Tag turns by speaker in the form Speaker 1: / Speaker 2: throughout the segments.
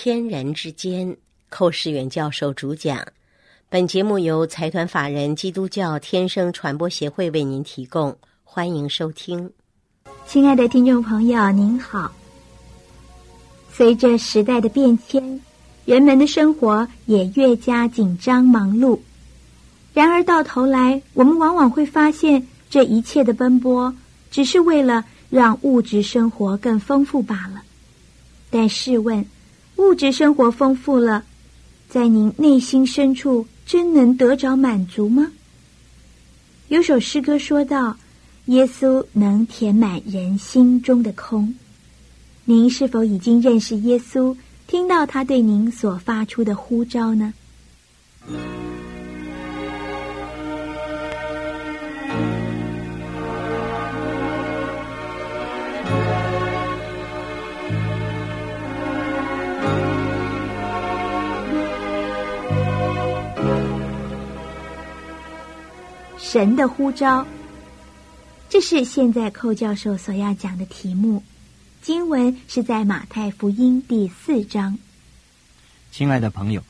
Speaker 1: 天人之间，寇世远教授主讲。本节目由财团法人基督教天生传播协会为您提供，欢迎收听。
Speaker 2: 亲爱的听众朋友，您好。随着时代的变迁，人们的生活也越加紧张忙碌。然而到头来，我们往往会发现，这一切的奔波，只是为了让物质生活更丰富罢了。但试问，物质生活丰富了，在您内心深处真能得着满足吗？有首诗歌说道：“耶稣能填满人心中的空。”您是否已经认识耶稣，听到他对您所发出的呼召呢？神的呼召，这是现在寇教授所要讲的题目。经文是在马太福音第四章。
Speaker 3: 亲爱的朋友，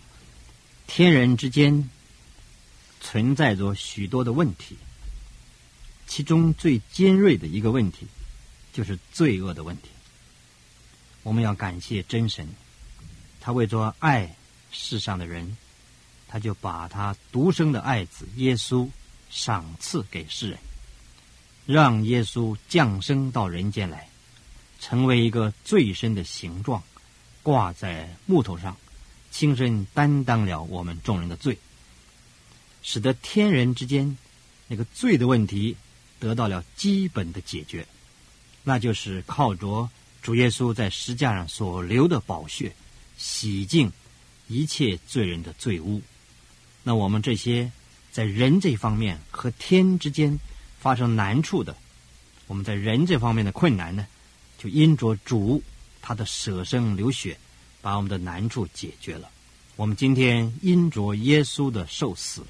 Speaker 3: 天人之间存在着许多的问题，其中最尖锐的一个问题就是罪恶的问题。我们要感谢真神，他为着爱世上的人，他就把他独生的爱子耶稣。赏赐给世人，让耶稣降生到人间来，成为一个最深的形状，挂在木头上，亲身担当了我们众人的罪，使得天人之间那个罪的问题得到了基本的解决，那就是靠着主耶稣在石架上所流的宝血，洗净一切罪人的罪污。那我们这些。在人这方面和天之间发生难处的，我们在人这方面的困难呢，就因着主他的舍生流血，把我们的难处解决了。我们今天因着耶稣的受死，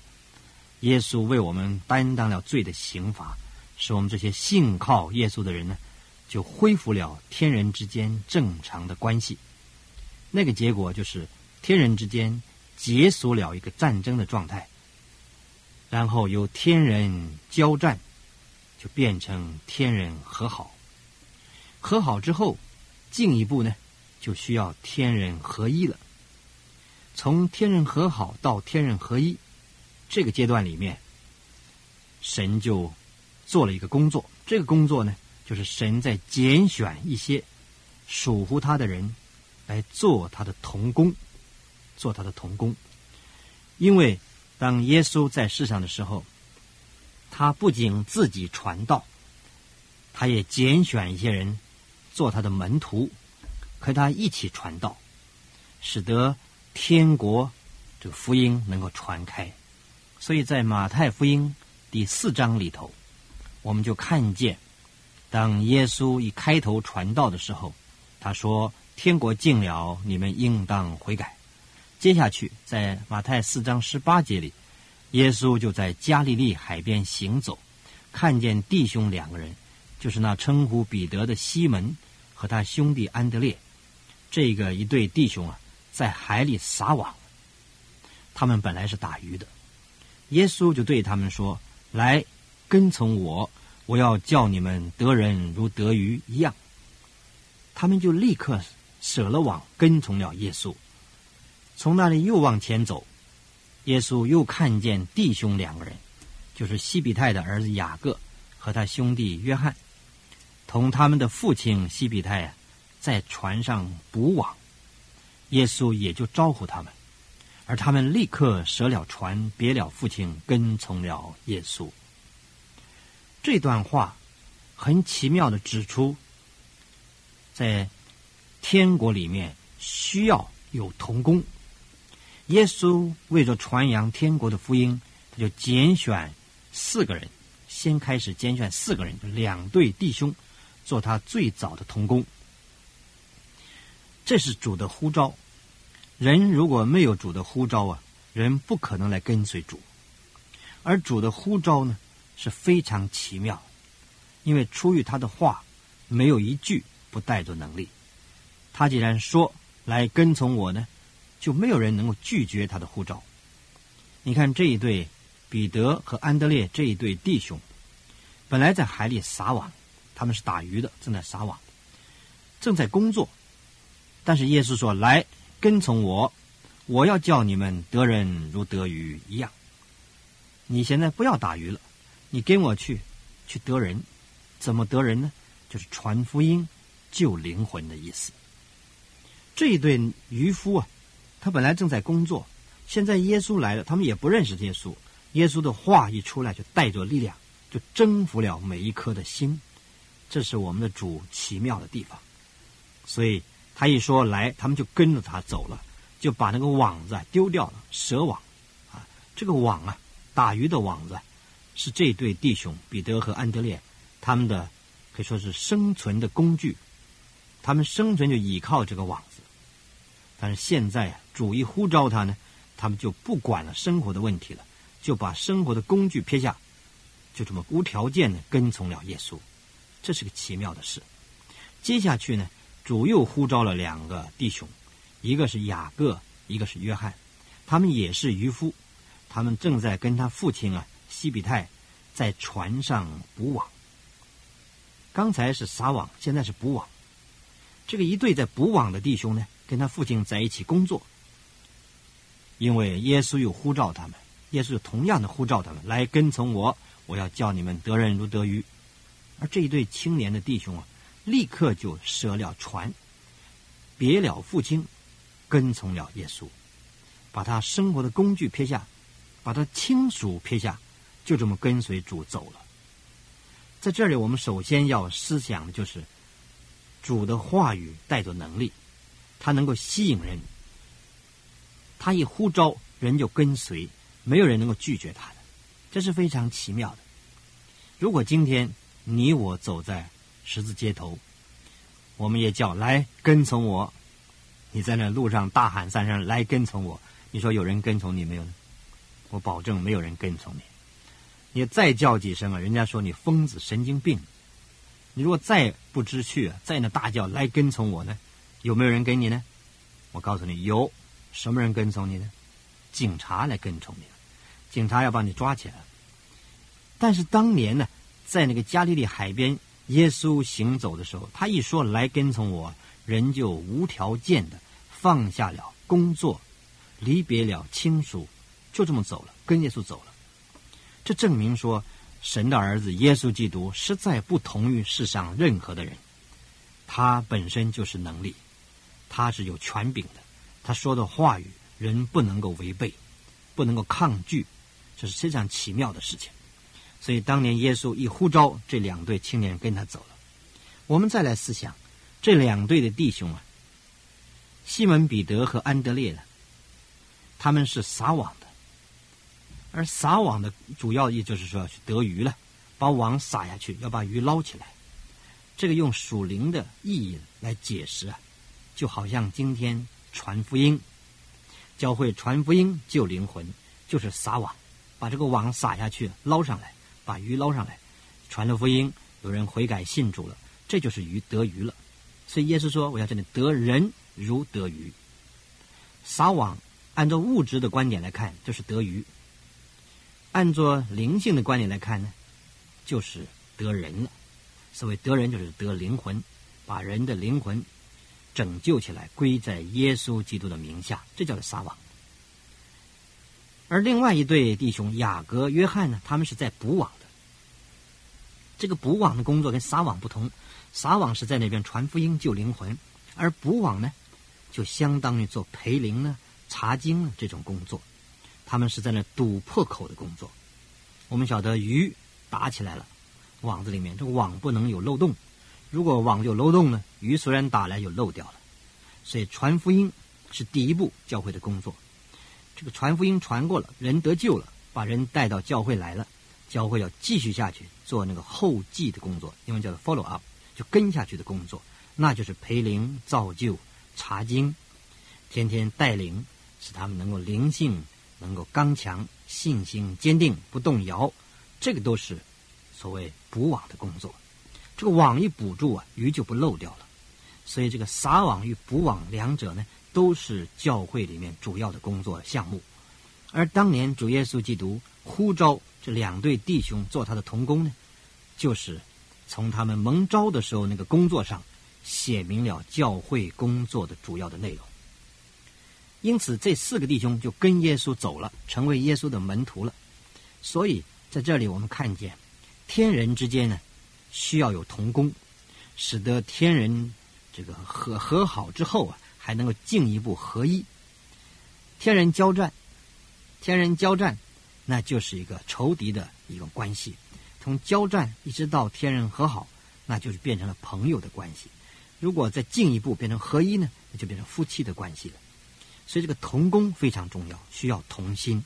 Speaker 3: 耶稣为我们担当了罪的刑罚，使我们这些信靠耶稣的人呢，就恢复了天人之间正常的关系。那个结果就是天人之间结束了一个战争的状态。然后由天人交战，就变成天人和好。和好之后，进一步呢，就需要天人合一了。从天人和好到天人合一，这个阶段里面，神就做了一个工作。这个工作呢，就是神在拣选一些属乎他的人来做他的童工，做他的童工，因为。当耶稣在世上的时候，他不仅自己传道，他也拣选一些人做他的门徒，和他一起传道，使得天国这个福音能够传开。所以在马太福音第四章里头，我们就看见，当耶稣一开头传道的时候，他说：“天国近了，你们应当悔改。”接下去，在马太四章十八节里，耶稣就在加利利海边行走，看见弟兄两个人，就是那称呼彼得的西门和他兄弟安德烈，这个一对弟兄啊，在海里撒网。他们本来是打鱼的，耶稣就对他们说：“来，跟从我，我要叫你们得人如得鱼一样。”他们就立刻舍了网，跟从了耶稣。从那里又往前走，耶稣又看见弟兄两个人，就是西比泰的儿子雅各和他兄弟约翰，同他们的父亲西比泰啊，在船上捕网。耶稣也就招呼他们，而他们立刻舍了船，别了父亲，跟从了耶稣。这段话很奇妙的指出，在天国里面需要有童工。耶稣为着传扬天国的福音，他就拣选四个人，先开始拣选四个人，就两对弟兄，做他最早的童工。这是主的呼召。人如果没有主的呼召啊，人不可能来跟随主。而主的呼召呢，是非常奇妙，因为出于他的话，没有一句不带着能力。他既然说来跟从我呢，就没有人能够拒绝他的呼召。你看这一对彼得和安德烈这一对弟兄，本来在海里撒网，他们是打鱼的，正在撒网，正在工作。但是耶稣说：“来跟从我，我要叫你们得人如得鱼一样。你现在不要打鱼了，你跟我去，去得人。怎么得人呢？就是传福音、救灵魂的意思。”这一对渔夫啊，他本来正在工作，现在耶稣来了，他们也不认识耶稣。耶稣的话一出来，就带着力量，就征服了每一颗的心。这是我们的主奇妙的地方。所以他一说来，他们就跟着他走了，就把那个网子丢掉了，蛇网啊，这个网啊，打鱼的网子，是这对弟兄彼得和安德烈他们的可以说是生存的工具，他们生存就依靠这个网。但是现在啊，主一呼召他呢，他们就不管了生活的问题了，就把生活的工具撇下，就这么无条件的跟从了耶稣。这是个奇妙的事。接下去呢，主又呼召了两个弟兄，一个是雅各，一个是约翰，他们也是渔夫，他们正在跟他父亲啊西比泰在船上捕网。刚才是撒网，现在是捕网。这个一对在捕网的弟兄呢？跟他父亲在一起工作，因为耶稣又呼召他们，耶稣同样的呼召他们来跟从我，我要叫你们得人如得鱼。而这一对青年的弟兄啊，立刻就舍了船，别了父亲，跟从了耶稣，把他生活的工具撇下，把他亲属撇下，就这么跟随主走了。在这里，我们首先要思想的就是主的话语带着能力。他能够吸引人，他一呼召，人就跟随，没有人能够拒绝他的，这是非常奇妙的。如果今天你我走在十字街头，我们也叫来跟从我，你在那路上大喊三声来跟从我，你说有人跟从你没有呢？我保证没有人跟从你。你再叫几声啊，人家说你疯子、神经病。你如果再不知趣，再那大叫来跟从我呢？有没有人跟你呢？我告诉你，有什么人跟从你呢？警察来跟从你了，警察要把你抓起来。但是当年呢，在那个加利利海边，耶稣行走的时候，他一说来跟从我，人就无条件的放下了工作，离别了亲属，就这么走了，跟耶稣走了。这证明说，神的儿子耶稣基督实在不同于世上任何的人，他本身就是能力。他是有权柄的，他说的话语人不能够违背，不能够抗拒，这是非常奇妙的事情。所以当年耶稣一呼召，这两对青年跟他走了。我们再来思想这两对的弟兄啊，西门彼得和安德烈呢，他们是撒网的，而撒网的主要意就是说要去得鱼了，把网撒下去，要把鱼捞起来。这个用属灵的意义来解释啊。就好像今天传福音，教会传福音救灵魂，就是撒网，把这个网撒下去，捞上来，把鱼捞上来，传了福音，有人悔改信主了，这就是鱼得鱼了。所以耶稣说：“我要这里得人如得鱼。”撒网按照物质的观点来看，就是得鱼；按照灵性的观点来看呢，就是得人了。所谓得人，就是得灵魂，把人的灵魂。拯救起来，归在耶稣基督的名下，这叫做撒网。而另外一对弟兄雅各、约翰呢，他们是在补网的。这个补网的工作跟撒网不同，撒网是在那边传福音救灵魂，而补网呢，就相当于做培灵呢、查经呢这种工作。他们是在那堵破口的工作。我们晓得鱼打起来了，网子里面这个网不能有漏洞。如果网有漏洞呢？鱼虽然打来就漏掉了，所以传福音是第一步教会的工作。这个传福音传过了，人得救了，把人带到教会来了，教会要继续下去做那个后继的工作，因为叫做 follow up，就跟下去的工作，那就是培灵、造就、查经，天天带领，使他们能够灵性能够刚强，信心坚定不动摇，这个都是所谓补网的工作。这个网一捕住啊，鱼就不漏掉了。所以这个撒网与捕网两者呢，都是教会里面主要的工作项目。而当年主耶稣基督呼召这两对弟兄做他的童工呢，就是从他们蒙召的时候那个工作上写明了教会工作的主要的内容。因此，这四个弟兄就跟耶稣走了，成为耶稣的门徒了。所以，在这里我们看见，天人之间呢，需要有同工，使得天人这个和和好之后啊，还能够进一步合一。天人交战。天人交战，那就是一个仇敌的一个关系；从交战一直到天人和好，那就是变成了朋友的关系。如果再进一步变成合一呢，那就变成夫妻的关系了。所以这个同工非常重要，需要同心。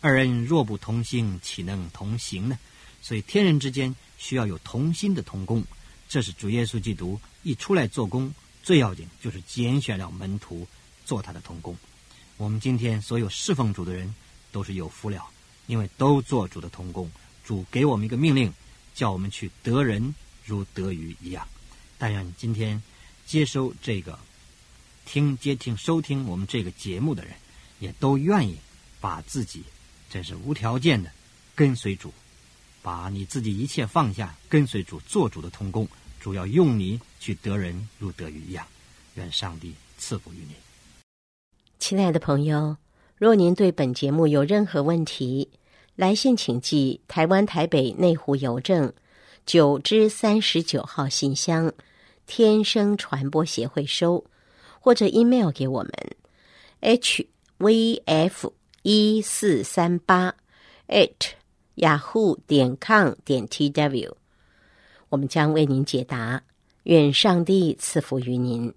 Speaker 3: 二人若不同心，岂能同行呢？所以天人之间需要有同心的同工。这是主耶稣基督一出来做工，最要紧就是拣选了门徒做他的同工。我们今天所有侍奉主的人。都是有福了，因为都做主的同工。主给我们一个命令，叫我们去得人如得鱼一样。但愿今天接收这个听接听收听我们这个节目的人，也都愿意把自己真是无条件的跟随主，把你自己一切放下，跟随主做主的同工。主要用你去得人如得鱼一样。愿上帝赐福于你，
Speaker 1: 亲爱的朋友。若您对本节目有任何问题，来信请寄台湾台北内湖邮政九之三十九号信箱，天生传播协会收，或者 email 给我们 h v f 一四三八 at yahoo 点 com 点 t w，我们将为您解答。愿上帝赐福于您。